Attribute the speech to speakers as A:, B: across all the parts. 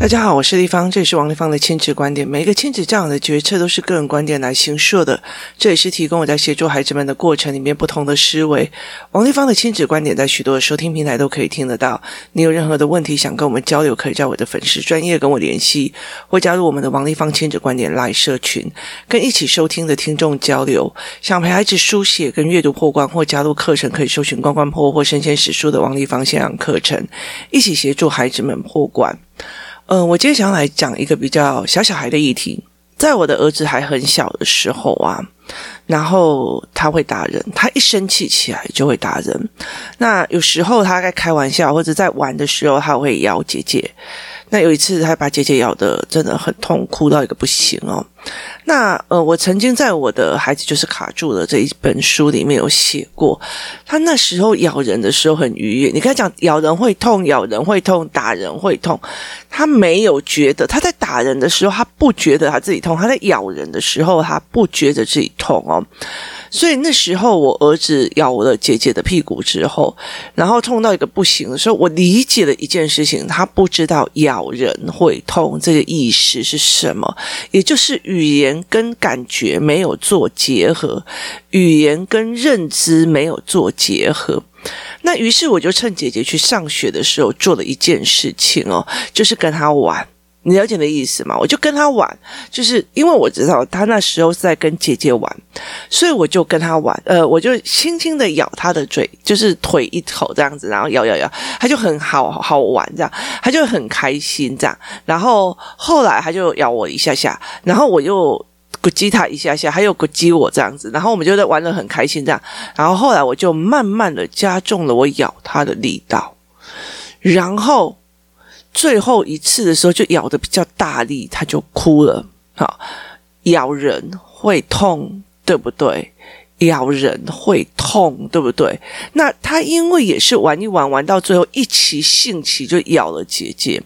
A: 大家好，我是丽芳，这里是王立芳的亲子观点。每一个亲子教养的决策都是个人观点来形塑的，这也是提供我在协助孩子们的过程里面不同的思维。王立芳的亲子观点在许多的收听平台都可以听得到。你有任何的问题想跟我们交流，可以在我的粉丝专业跟我联系，或加入我们的王立芳亲子观点来社群，跟一起收听的听众交流。想陪孩子书写跟阅读破关，或加入课程，可以搜寻关关破或生鲜史书的王立芳线上课程，一起协助孩子们破关。嗯、我今天想要来讲一个比较小小孩的议题。在我的儿子还很小的时候啊，然后他会打人，他一生气起来就会打人。那有时候他在开玩笑或者在玩的时候，他会咬姐姐。那有一次，他把姐姐咬得真的很痛，哭到一个不行哦。那呃，我曾经在我的孩子就是卡住了这一本书里面有写过，他那时候咬人的时候很愉悦。你跟他讲咬人会痛，咬人会痛，打人会痛，他没有觉得。他在打人的时候，他不觉得他自己痛；他在咬人的时候，他不觉得自己痛哦。所以那时候，我儿子咬了姐姐的屁股之后，然后痛到一个不行的时候，我理解了一件事情：他不知道咬人会痛这个意识是什么，也就是语言跟感觉没有做结合，语言跟认知没有做结合。那于是我就趁姐姐去上学的时候做了一件事情哦，就是跟她玩。你了解的意思吗？我就跟他玩，就是因为我知道他那时候是在跟姐姐玩，所以我就跟他玩。呃，我就轻轻的咬他的嘴，就是腿一口这样子，然后咬咬咬，他就很好好玩这样，他就很开心这样。然后后来他就咬我一下下，然后我又咕叽他一下下，他又咕叽我这样子，然后我们就在玩得很开心这样。然后后来我就慢慢的加重了我咬他的力道，然后。最后一次的时候，就咬的比较大力，他就哭了。好，咬人会痛，对不对？咬人会痛，对不对？那他因为也是玩一玩，玩到最后一起兴起就咬了姐姐，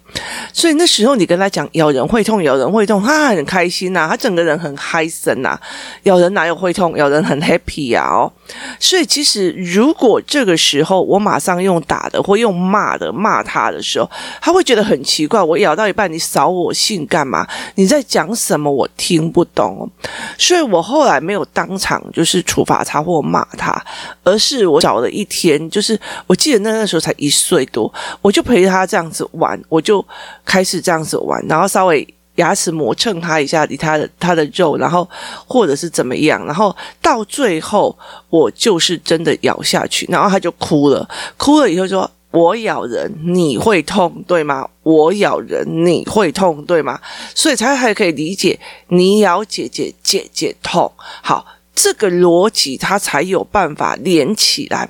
A: 所以那时候你跟他讲咬人会痛，咬人会痛，他很开心呐、他整个人很嗨森呐。咬人哪有会痛？咬人很 happy 呀、哦。所以其实如果这个时候我马上用打的或用骂的骂他的时候，他会觉得很奇怪。我咬到一半，你扫我兴干嘛？你在讲什么？我听不懂。所以我后来没有当场就是处。罚他或骂他，而是我找了一天，就是我记得那那时候才一岁多，我就陪他这样子玩，我就开始这样子玩，然后稍微牙齿磨蹭他一下，离他的他的肉，然后或者是怎么样，然后到最后我就是真的咬下去，然后他就哭了，哭了以后说：“我咬人你会痛对吗？我咬人你会痛对吗？”所以才还可以理解你咬姐姐，姐姐痛。好。这个逻辑它才有办法连起来，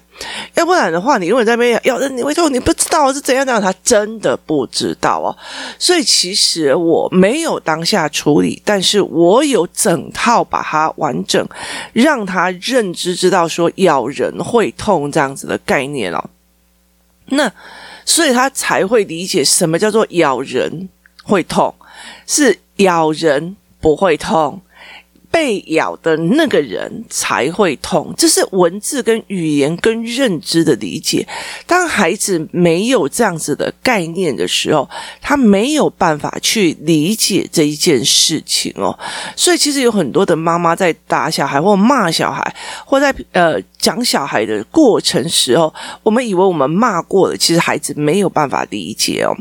A: 要不然的话，你如果在那边咬人，你会说你不知道是怎样的，他真的不知道哦。所以其实我没有当下处理，但是我有整套把它完整，让他认知知道说咬人会痛这样子的概念哦。那所以他才会理解什么叫做咬人会痛，是咬人不会痛。被咬的那个人才会痛，这是文字跟语言跟认知的理解。当孩子没有这样子的概念的时候，他没有办法去理解这一件事情哦。所以其实有很多的妈妈在打小孩或骂小孩，或在呃讲小孩的过程时候，我们以为我们骂过了，其实孩子没有办法理解哦。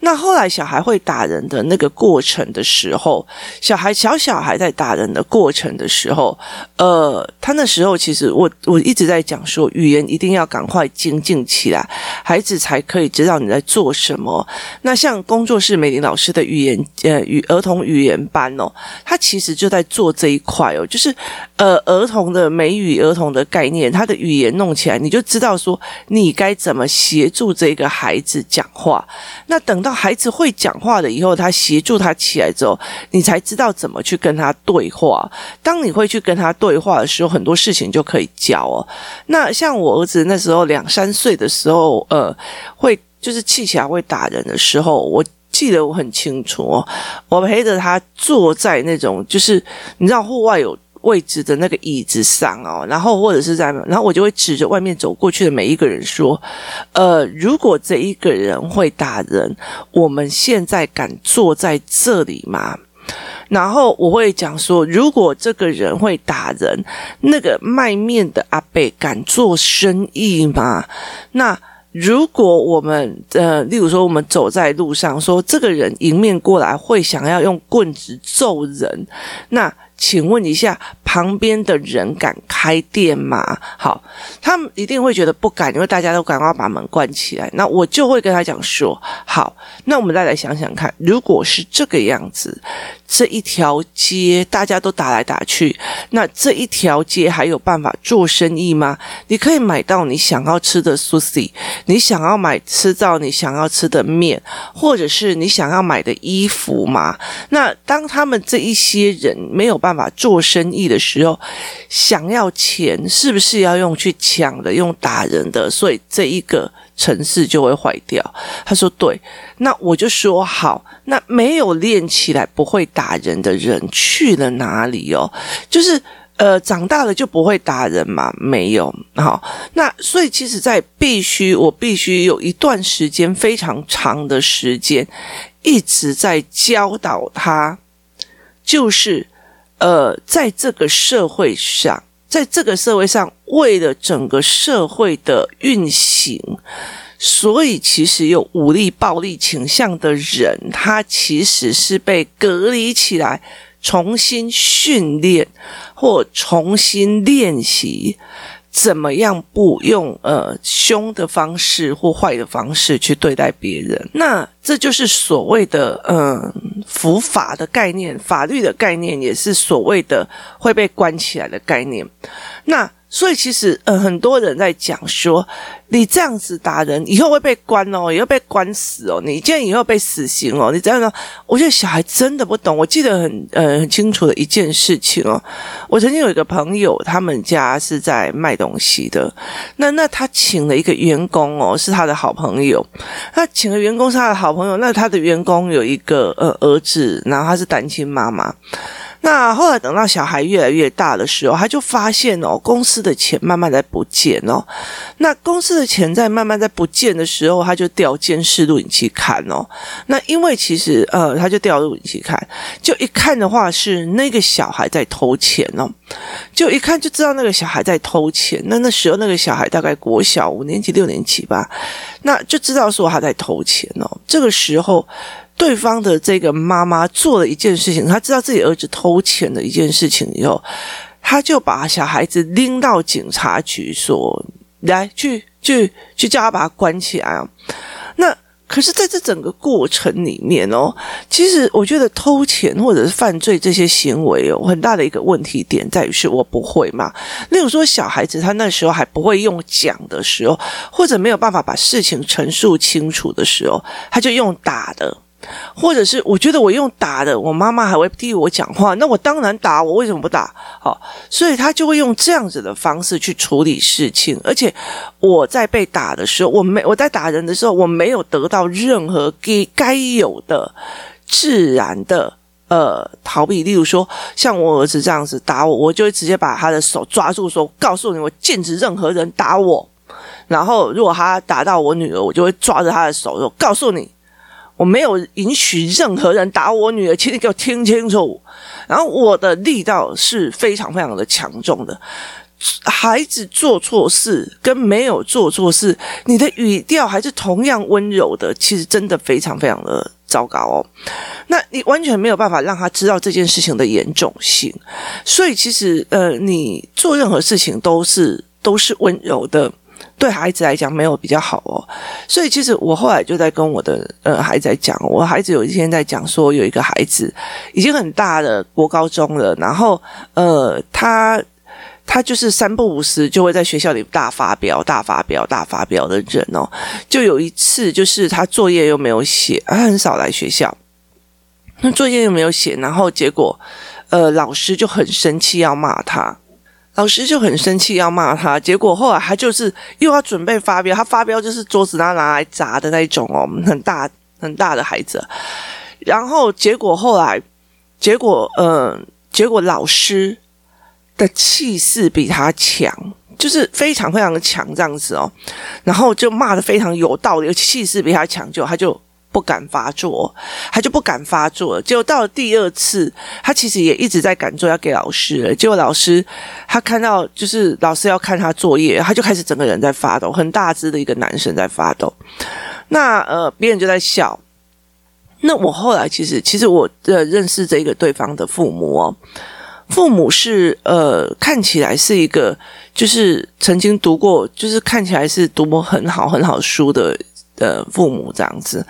A: 那后来小孩会打人的那个过程的时候，小孩小小孩在打人的。过程的时候，呃，他那时候其实我我一直在讲说，语言一定要赶快精进起来，孩子才可以知道你在做什么。那像工作室美玲老师的语言呃语儿童语言班哦，他其实就在做这一块哦，就是呃儿童的美语儿童的概念，他的语言弄起来，你就知道说你该怎么协助这个孩子讲话。那等到孩子会讲话了以后，他协助他起来之后，你才知道怎么去跟他对话。当你会去跟他对话的时候，很多事情就可以教哦。那像我儿子那时候两三岁的时候，呃，会就是气起来会打人的时候，我记得我很清楚哦。我陪着他坐在那种，就是你知道户外有位置的那个椅子上哦，然后或者是在，然后我就会指着外面走过去的每一个人说：“呃，如果这一个人会打人，我们现在敢坐在这里吗？”然后我会讲说：“如果这个人会打人，那个卖面的阿伯敢做生意吗？”那。如果我们呃，例如说我们走在路上，说这个人迎面过来会想要用棍子揍人，那请问一下，旁边的人敢开店吗？好，他们一定会觉得不敢，因为大家都赶快把门关起来。那我就会跟他讲说，好，那我们再来想想看，如果是这个样子。这一条街大家都打来打去，那这一条街还有办法做生意吗？你可以买到你想要吃的 sushi，你想要买吃到你想要吃的面，或者是你想要买的衣服吗？那当他们这一些人没有办法做生意的时候，想要钱是不是要用去抢的、用打人的？所以这一个。城市就会坏掉。他说：“对，那我就说好。那没有练起来不会打人的人去了哪里哦？就是呃，长大了就不会打人嘛？没有。好，那所以其实，在必须我必须有一段时间非常长的时间一直在教导他，就是呃，在这个社会上。”在这个社会上，为了整个社会的运行，所以其实有武力、暴力倾向的人，他其实是被隔离起来，重新训练或重新练习。怎么样不用呃凶的方式或坏的方式去对待别人？那这就是所谓的嗯伏法的概念，法律的概念也是所谓的会被关起来的概念。那。所以其实，呃，很多人在讲说，你这样子打人，以后会被关哦，也会被关死哦，你今天以后被死刑哦，你这样呢？我觉得小孩真的不懂。我记得很，呃，很清楚的一件事情哦，我曾经有一个朋友，他们家是在卖东西的，那那他请了一个员工哦，是他的好朋友，他请了员工是他的好朋友，那他的员工有一个呃儿子，然后他是单亲妈妈。那后来等到小孩越来越大的时候，他就发现哦，公司的钱慢慢在不见哦。那公司的钱在慢慢在不见的时候，他就调监视录影器看哦。那因为其实呃，他就调录影器看，就一看的话是那个小孩在偷钱哦，就一看就知道那个小孩在偷钱。那那时候那个小孩大概国小五年级六年级吧，那就知道说他在偷钱哦。这个时候。对方的这个妈妈做了一件事情，她知道自己儿子偷钱的一件事情以后，她就把小孩子拎到警察局说：“来，去去去，叫他把他关起来啊！”那可是在这整个过程里面哦，其实我觉得偷钱或者是犯罪这些行为哦，很大的一个问题点在于是我不会嘛。例如说，小孩子他那时候还不会用讲的时候，或者没有办法把事情陈述清楚的时候，他就用打的。或者是我觉得我用打的，我妈妈还会替我讲话，那我当然打，我为什么不打？好，所以他就会用这样子的方式去处理事情。而且我在被打的时候，我没我在打人的时候，我没有得到任何给该有的自然的呃逃避。例如说，像我儿子这样子打我，我就会直接把他的手抓住，说：“告诉你，我禁止任何人打我。”然后如果他打到我女儿，我就会抓着他的手说：“告诉你。”我没有允许任何人打我女儿，请你给我听清楚。然后我的力道是非常非常的强重的。孩子做错事跟没有做错事，你的语调还是同样温柔的，其实真的非常非常的糟糕哦。那你完全没有办法让他知道这件事情的严重性。所以其实呃，你做任何事情都是都是温柔的。对孩子来讲没有比较好哦，所以其实我后来就在跟我的呃孩子在讲，我孩子有一天在讲说，有一个孩子已经很大的国高中了，然后呃他他就是三不五时就会在学校里大发飙、大发飙、大发飙的人哦。就有一次就是他作业又没有写，他很少来学校，那作业又没有写，然后结果呃老师就很生气要骂他。老师就很生气，要骂他。结果后来他就是又要准备发飙，他发飙就是桌子他拿来砸的那一种哦，很大很大的孩子。然后结果后来，结果嗯、呃，结果老师的气势比他强，就是非常非常的强这样子哦，然后就骂的非常有道理，气势比他强，就他就。不敢发作，他就不敢发作了。结果到了第二次，他其实也一直在赶作业要给老师。结果老师他看到，就是老师要看他作业，他就开始整个人在发抖，很大只的一个男生在发抖。那呃，别人就在笑。那我后来其实，其实我呃认识这个对方的父母哦，父母是呃看起来是一个，就是曾经读过，就是看起来是读过很好很好书的。的父母这样子，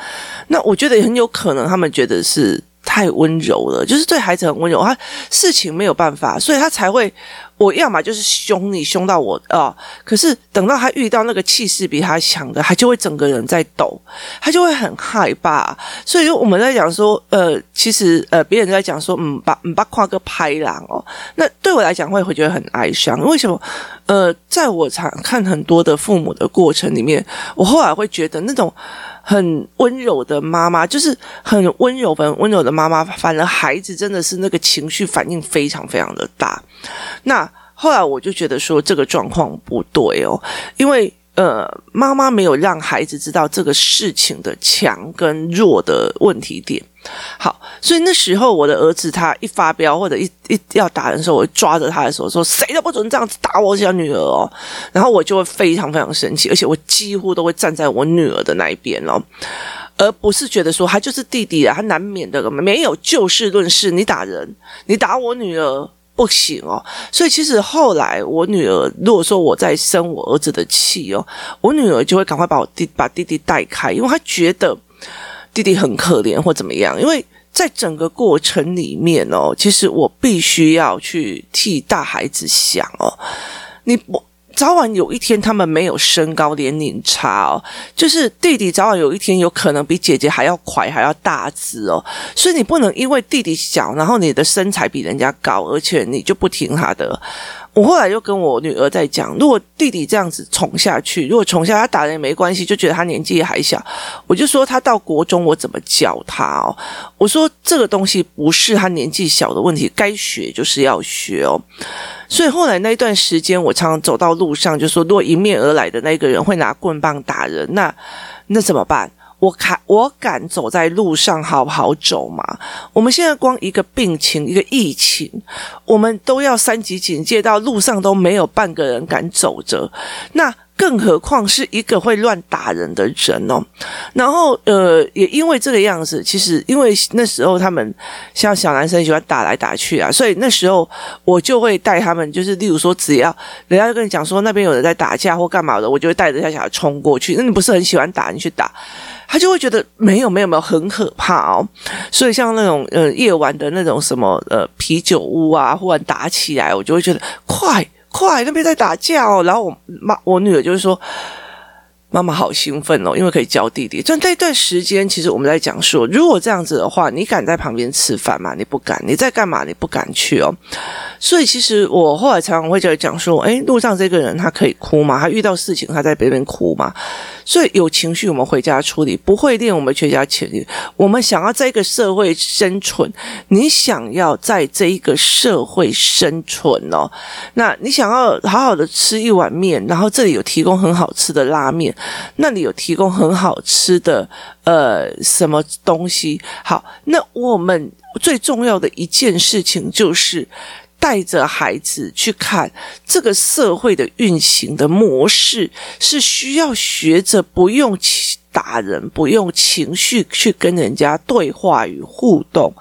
A: 那我觉得很有可能，他们觉得是太温柔了，就是对孩子很温柔，他事情没有办法，所以他才会。我要么就是凶你，凶到我、哦！可是等到他遇到那个气势比他强的，他就会整个人在抖，他就会很害怕。所以我们在讲说，呃，其实呃，别人在讲说，嗯，把嗯把跨个拍狼哦，那对我来讲会会觉得很哀伤。为什么？呃，在我常看很多的父母的过程里面，我后来会觉得那种很温柔的妈妈，就是很温柔、很温柔的妈妈，反而孩子真的是那个情绪反应非常非常的大。那后来我就觉得说这个状况不对哦，因为呃妈妈没有让孩子知道这个事情的强跟弱的问题点。好，所以那时候我的儿子他一发飙或者一一要打人的时候，我抓着他的手说：“谁都不准这样子打我小女儿哦。”然后我就会非常非常生气，而且我几乎都会站在我女儿的那一边哦，而不是觉得说他就是弟弟啊，他难免的没有就事论事，你打人，你打我女儿。不行哦，所以其实后来我女儿，如果说我在生我儿子的气哦，我女儿就会赶快把我弟把弟弟带开，因为她觉得弟弟很可怜或怎么样。因为在整个过程里面哦，其实我必须要去替大孩子想哦，你不。早晚有一天，他们没有身高年龄差哦，就是弟弟早晚有一天有可能比姐姐还要快，还要大只哦，所以你不能因为弟弟小，然后你的身材比人家高，而且你就不听他的。我后来又跟我女儿在讲，如果弟弟这样子宠下去，如果宠下他打人也没关系，就觉得他年纪还小，我就说他到国中我怎么教他哦？我说这个东西不是他年纪小的问题，该学就是要学哦。所以后来那一段时间，我常常走到路上就说，如果迎面而来的那个人会拿棍棒打人，那那怎么办？我敢，我敢走在路上好不好走嘛？我们现在光一个病情，一个疫情，我们都要三级警戒，到路上都没有半个人敢走着。那更何况是一个会乱打人的人哦。然后，呃，也因为这个样子，其实因为那时候他们像小男生喜欢打来打去啊，所以那时候我就会带他们，就是例如说，只要人家就跟你讲说那边有人在打架或干嘛的，我就会带着他小孩冲过去。那你不是很喜欢打，你去打。他就会觉得没有没有没有很可怕哦，所以像那种呃夜晚的那种什么呃啤酒屋啊，忽然打起来，我就会觉得快快那边在打架哦，然后我妈我女儿就是说。妈妈好兴奋哦，因为可以教弟弟。在那段时间，其实我们在讲说，如果这样子的话，你敢在旁边吃饭吗？你不敢。你在干嘛？你不敢去哦。所以，其实我后来常常会在讲说，哎，路上这个人他可以哭吗？他遇到事情他在边边哭吗？所以有情绪我们回家处理，不会练我们全家潜力。我们想要在一个社会生存，你想要在这一个社会生存哦，那你想要好好的吃一碗面，然后这里有提供很好吃的拉面。那里有提供很好吃的呃什么东西？好，那我们最重要的一件事情就是带着孩子去看这个社会的运行的模式，是需要学着不用打人，不用情绪去跟人家对话与互动，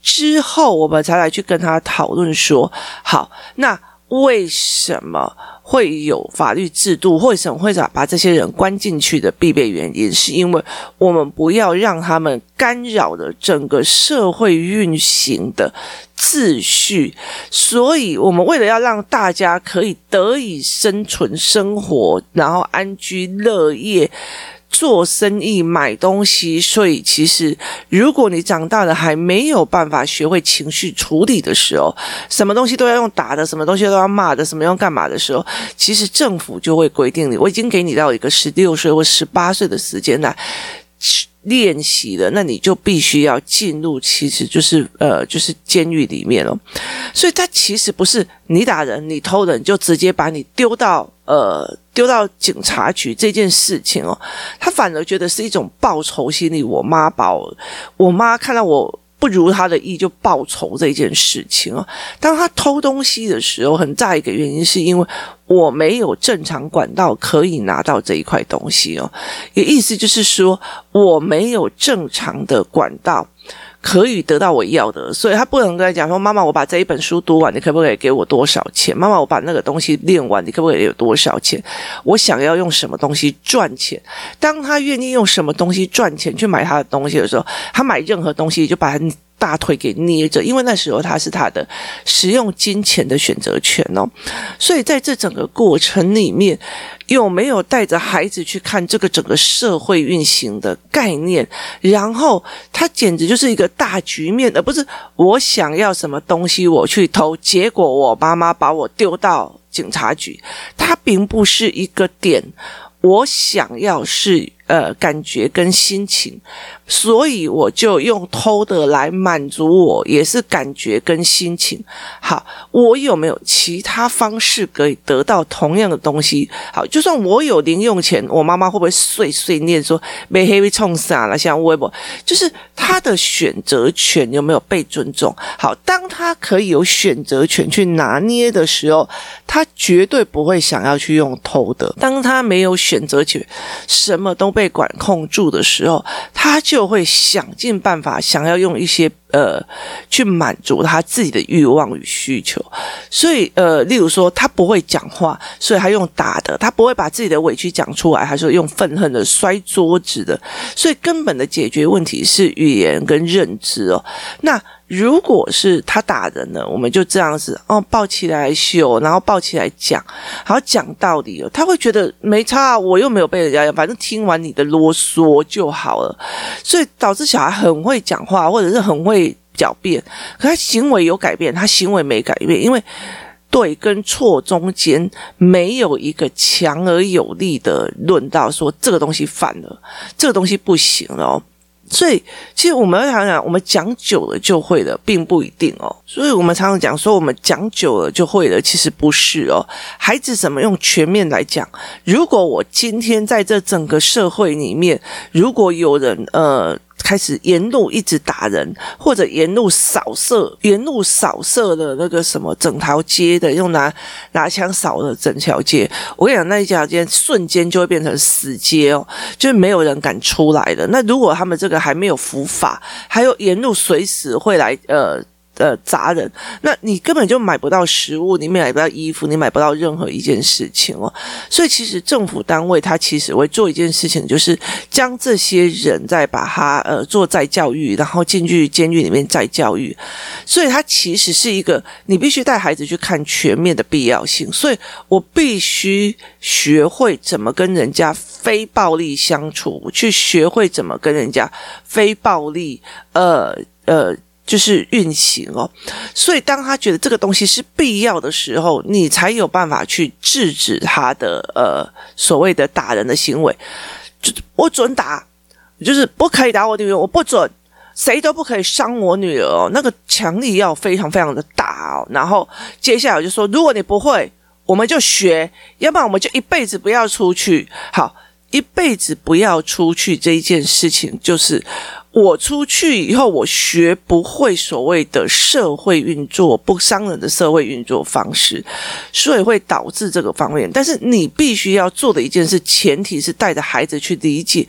A: 之后我们才来去跟他讨论说，好，那为什么？会有法律制度，为什么会把这些人关进去的必备原因，是因为我们不要让他们干扰了整个社会运行的秩序。所以，我们为了要让大家可以得以生存、生活，然后安居乐业。做生意、买东西，所以其实，如果你长大了还没有办法学会情绪处理的时候，什么东西都要用打的，什么东西都要骂的，什么用干嘛的时候，其实政府就会规定你，我已经给你到一个十六岁或十八岁的时间了练习了，那你就必须要进入，其实就是呃，就是监狱里面了。所以他其实不是你打人、你偷人，就直接把你丢到呃丢到警察局这件事情哦。他反而觉得是一种报仇心理。我妈把我，我妈看到我。不如他的意就报仇这件事情哦。当他偷东西的时候，很大一个原因是因为我没有正常管道可以拿到这一块东西哦。也意思就是说，我没有正常的管道。可以得到我要的，所以他不能跟他讲说：“妈妈，我把这一本书读完，你可不可以给我多少钱？”“妈妈，我把那个东西练完，你可不可以有多少钱？”我想要用什么东西赚钱？当他愿意用什么东西赚钱去买他的东西的时候，他买任何东西就把他大腿给捏着，因为那时候他是他的使用金钱的选择权哦。所以在这整个过程里面，有没有带着孩子去看这个整个社会运行的概念？然后他简直就是一个大局面，而不是我想要什么东西我去偷，结果我妈妈把我丢到警察局。他并不是一个点，我想要是。呃，感觉跟心情，所以我就用偷的来满足我，也是感觉跟心情。好，我有没有其他方式可以得到同样的东西？好，就算我有零用钱，我妈妈会不会碎碎念说没黑被冲傻了？像微博，就是他的选择权有没有被尊重？好，当他可以有选择权去拿捏的时候，他绝对不会想要去用偷的。当他没有选择权，什么都。被管控住的时候，他就会想尽办法，想要用一些呃去满足他自己的欲望与需求。所以呃，例如说他不会讲话，所以他用打的；他不会把自己的委屈讲出来，他说用愤恨的摔桌子的。所以根本的解决问题是语言跟认知哦。那。如果是他打人了，我们就这样子哦，抱起来秀，然后抱起来讲，好讲道理哦。他会觉得没差，我又没有被人家，反正听完你的啰嗦就好了。所以导致小孩很会讲话，或者是很会狡辩，可他行为有改变，他行为没改变，因为对跟错中间没有一个强而有力的论道，说这个东西犯了，这个东西不行了哦。所以，其实我们要想想，我们讲久了就会了，并不一定哦。所以我们常常讲说，我们讲久了就会了，其实不是哦。孩子怎么用全面来讲？如果我今天在这整个社会里面，如果有人呃。开始沿路一直打人，或者沿路扫射，沿路扫射的那个什么整条街的，用拿拿枪扫了整条街。我跟你讲，那一条街瞬间就会变成死街哦，就是没有人敢出来了。那如果他们这个还没有伏法，还有沿路随时会来呃。呃，砸人，那你根本就买不到食物，你买不到衣服，你买不到任何一件事情哦。所以，其实政府单位他其实会做一件事情，就是将这些人再把他呃做再教育，然后进去监狱里面再教育。所以，他其实是一个你必须带孩子去看全面的必要性。所以我必须学会怎么跟人家非暴力相处，去学会怎么跟人家非暴力，呃呃。就是运行哦，所以当他觉得这个东西是必要的时候，你才有办法去制止他的呃所谓的打人的行为。就我准打，就是不可以打我女儿，我不准，谁都不可以伤我女儿哦。那个强力要非常非常的大哦。然后接下来我就说，如果你不会，我们就学，要不然我们就一辈子不要出去。好，一辈子不要出去这一件事情就是。我出去以后，我学不会所谓的社会运作，不伤人的社会运作方式，所以会导致这个方面。但是你必须要做的一件事，前提是带着孩子去理解，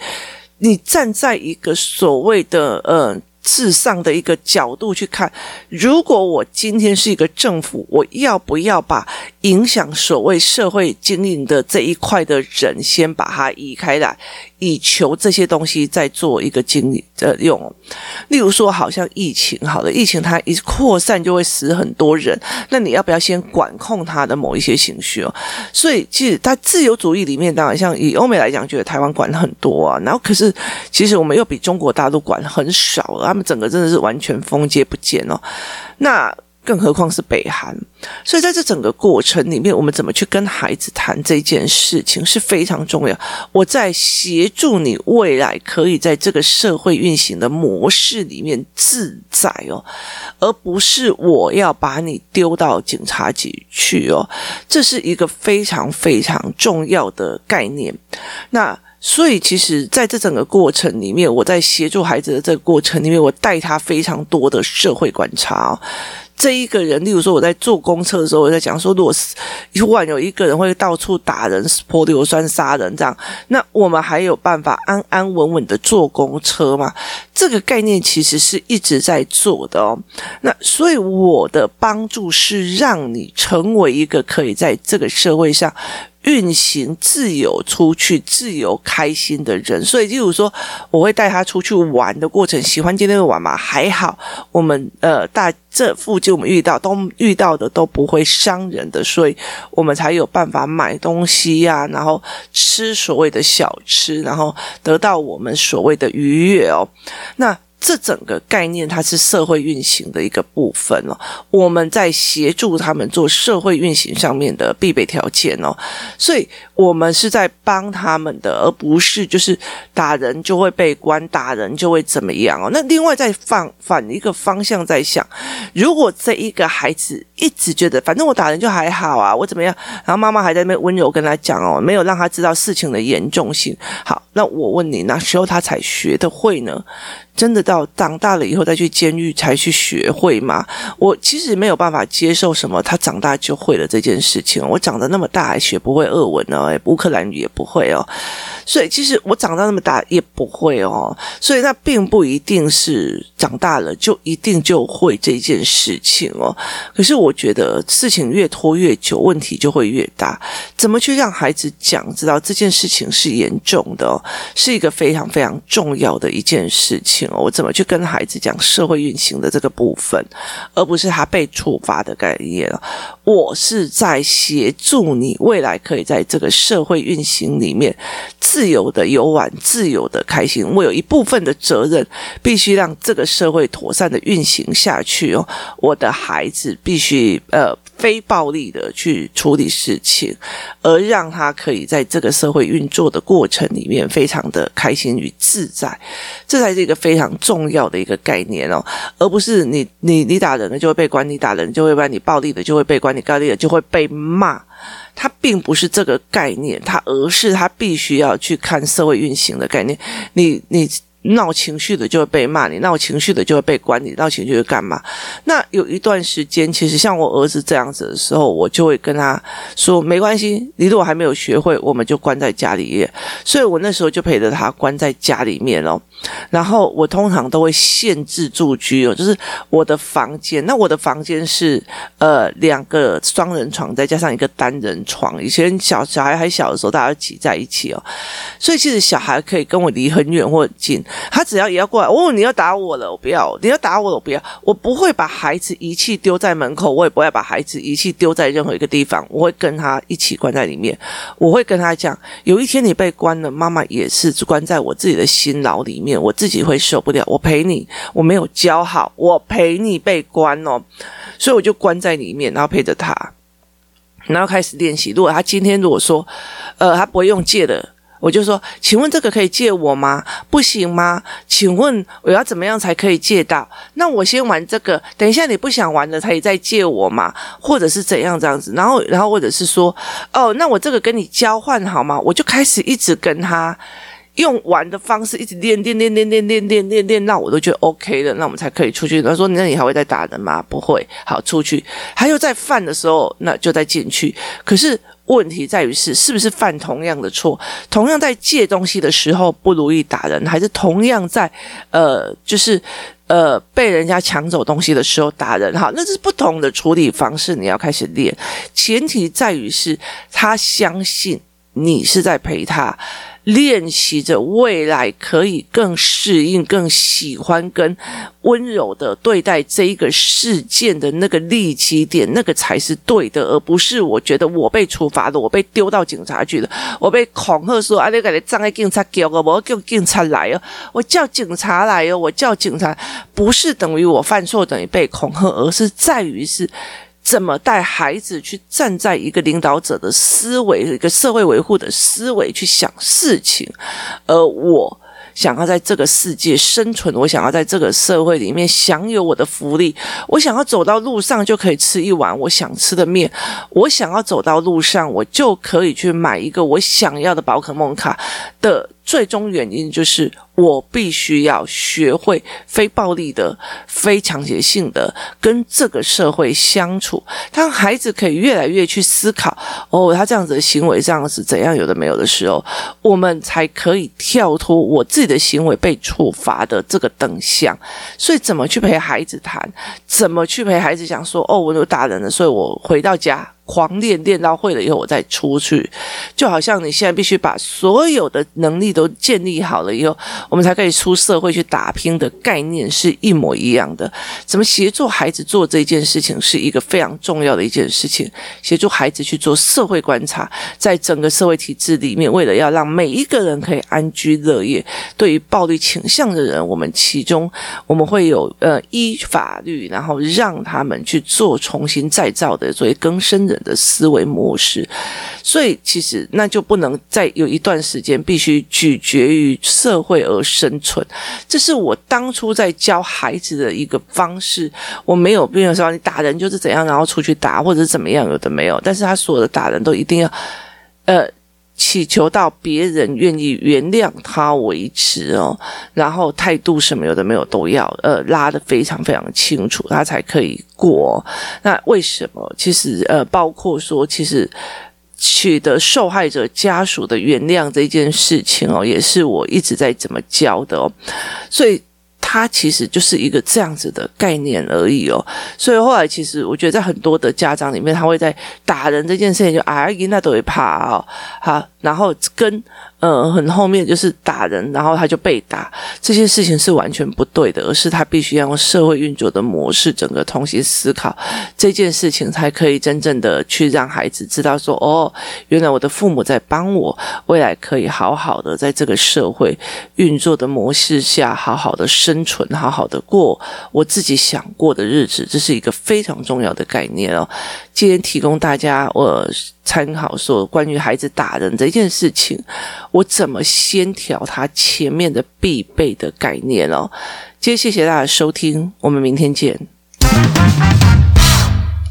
A: 你站在一个所谓的嗯。至上的一个角度去看，如果我今天是一个政府，我要不要把影响所谓社会经营的这一块的人先把它移开来，以求这些东西再做一个经营的用？例如说，好像疫情，好了，疫情它一扩散就会死很多人，那你要不要先管控它的某一些情绪哦？所以，其实它自由主义里面，当然像以欧美来讲，觉得台湾管很多啊，然后可是其实我们又比中国大陆管很少了。整个真的是完全封街不见哦。那更何况是北韩。所以在这整个过程里面，我们怎么去跟孩子谈这件事情是非常重要。我在协助你未来可以在这个社会运行的模式里面自在哦，而不是我要把你丢到警察局去哦。这是一个非常非常重要的概念。那所以，其实在这整个过程里面，我在协助孩子的这个过程里面，我带他非常多的社会观察哦。这一个人，例如说我在坐公车的时候，我在讲说，如果是突然有一个人会到处打人、泼硫酸、杀人这样，那我们还有办法安安稳稳的坐公车吗？这个概念其实是一直在做的哦。那所以我的帮助是让你成为一个可以在这个社会上。运行自由出去、自由开心的人，所以，例如说，我会带他出去玩的过程，喜欢今天的玩嘛？还好，我们呃，大这附近我们遇到都遇到的都不会伤人的，所以我们才有办法买东西呀、然后吃所谓的小吃，然后得到我们所谓的愉悦哦。那。这整个概念，它是社会运行的一个部分哦。我们在协助他们做社会运行上面的必备条件哦，所以我们是在帮他们的，而不是就是打人就会被关，打人就会怎么样哦。那另外再放反一个方向在想，如果这一个孩子一直觉得反正我打人就还好啊，我怎么样，然后妈妈还在那边温柔跟他讲哦，没有让他知道事情的严重性。好，那我问你，那时候他才学得会呢？真的到长大了以后再去监狱才去学会吗？我其实没有办法接受什么他长大就会了这件事情。我长得那么大还学不会俄文呢？乌克兰语也不会哦。所以其实我长到那么大也不会哦。所以那并不一定是长大了就一定就会这件事情哦。可是我觉得事情越拖越久，问题就会越大。怎么去让孩子讲知道这件事情是严重的哦，是一个非常非常重要的一件事情。我怎么去跟孩子讲社会运行的这个部分，而不是他被处罚的概念？我是在协助你未来可以在这个社会运行里面自由的游玩、自由的开心。我有一部分的责任，必须让这个社会妥善的运行下去哦。我的孩子必须呃。非暴力的去处理事情，而让他可以在这个社会运作的过程里面非常的开心与自在，这才是一个非常重要的一个概念哦，而不是你你你打人了就会被关，你打人就会被你暴力的就会被关，你暴力的就会被骂，它并不是这个概念，它而是他必须要去看社会运行的概念，你你。闹情绪的就会被骂，你闹情绪的就会被管，你闹情绪的干嘛？那有一段时间，其实像我儿子这样子的时候，我就会跟他说：“没关系，你如果还没有学会，我们就关在家里。”所以，我那时候就陪着他关在家里面哦。然后，我通常都会限制住居哦，就是我的房间。那我的房间是呃两个双人床，再加上一个单人床。以前小小孩还小的时候，大家挤在一起哦。所以，其实小孩可以跟我离很远或近。他只要也要过来，哦，你要打我了，我不要；你要打我了，我不要。我不会把孩子遗弃丢在门口，我也不会把孩子遗弃丢在任何一个地方。我会跟他一起关在里面。我会跟他讲，有一天你被关了，妈妈也是关在我自己的心牢里面，我自己会受不了。我陪你，我没有教好，我陪你被关哦，所以我就关在里面，然后陪着他，然后开始练习。如果他今天如果说，呃，他不会用借的。我就说，请问这个可以借我吗？不行吗？请问我要怎么样才可以借到？那我先玩这个，等一下你不想玩了，可以再借我吗？或者是怎样这样子？然后，然后或者是说，哦，那我这个跟你交换好吗？我就开始一直跟他用玩的方式，一直练练练练练练练练练，那我都觉得 OK 了，那我们才可以出去。他说，那你还会再打人吗？不会，好，出去。还有在犯的时候，那就再进去。可是。问题在于是是不是犯同样的错？同样在借东西的时候不如意打人，还是同样在呃，就是呃被人家抢走东西的时候打人？哈，那是不同的处理方式。你要开始练，前提在于是他相信你是在陪他练习着未来可以更适应、更喜欢跟温柔的对待这一个事件的那个立基点，那个才是对的，而不是我觉得我被处罚了，我被丢到警察局了，我被恐吓说啊，你赶紧站在警察局啊，我叫警察来哦，我叫警察来哦，我叫警察，不是等于我犯错等于被恐吓，而是在于是。怎么带孩子去站在一个领导者的思维、一个社会维护的思维去想事情，而我想要在这个世界生存，我想要在这个社会里面享有我的福利，我想要走到路上就可以吃一碗我想吃的面，我想要走到路上，我就可以去买一个我想要的宝可梦卡的。最终原因就是我必须要学会非暴力的、非强奸性的跟这个社会相处。当孩子可以越来越去思考，哦，他这样子的行为这样子怎样有的没有的时候，我们才可以跳脱我自己的行为被处罚的这个等项。所以，怎么去陪孩子谈？怎么去陪孩子讲说，哦，我有大人了，所以我回到家。狂练练到会了以后，我再出去，就好像你现在必须把所有的能力都建立好了以后，我们才可以出社会去打拼的概念是一模一样的。怎么协助孩子做这件事情，是一个非常重要的一件事情。协助孩子去做社会观察，在整个社会体制里面，为了要让每一个人可以安居乐业，对于暴力倾向的人，我们其中我们会有呃依法律，然后让他们去做重新再造的作为更生人的思维模式，所以其实那就不能再有一段时间必须取决于社会而生存。这是我当初在教孩子的一个方式。我没有必要说你打人就是怎样，然后出去打或者怎么样，有的没有。但是他所有的打人都一定要，呃。祈求到别人愿意原谅他为止哦，然后态度什么有的没有都要呃拉的非常非常清楚，他才可以过。那为什么？其实呃，包括说，其实取得受害者家属的原谅这件事情哦，也是我一直在怎么教的哦，所以。他其实就是一个这样子的概念而已哦，所以后来其实我觉得在很多的家长里面，他会在打人这件事情就啊，那都会怕哦，好，然后跟。呃，很后面就是打人，然后他就被打，这些事情是完全不对的，而是他必须要用社会运作的模式，整个重新思考这件事情，才可以真正的去让孩子知道说，哦，原来我的父母在帮我，未来可以好好的在这个社会运作的模式下，好好的生存，好好的过我自己想过的日子，这是一个非常重要的概念哦。今天提供大家我参考说，关于孩子打人这件事情，我怎么先调他前面的必备的概念哦。今天谢谢大家收听，我们明天见。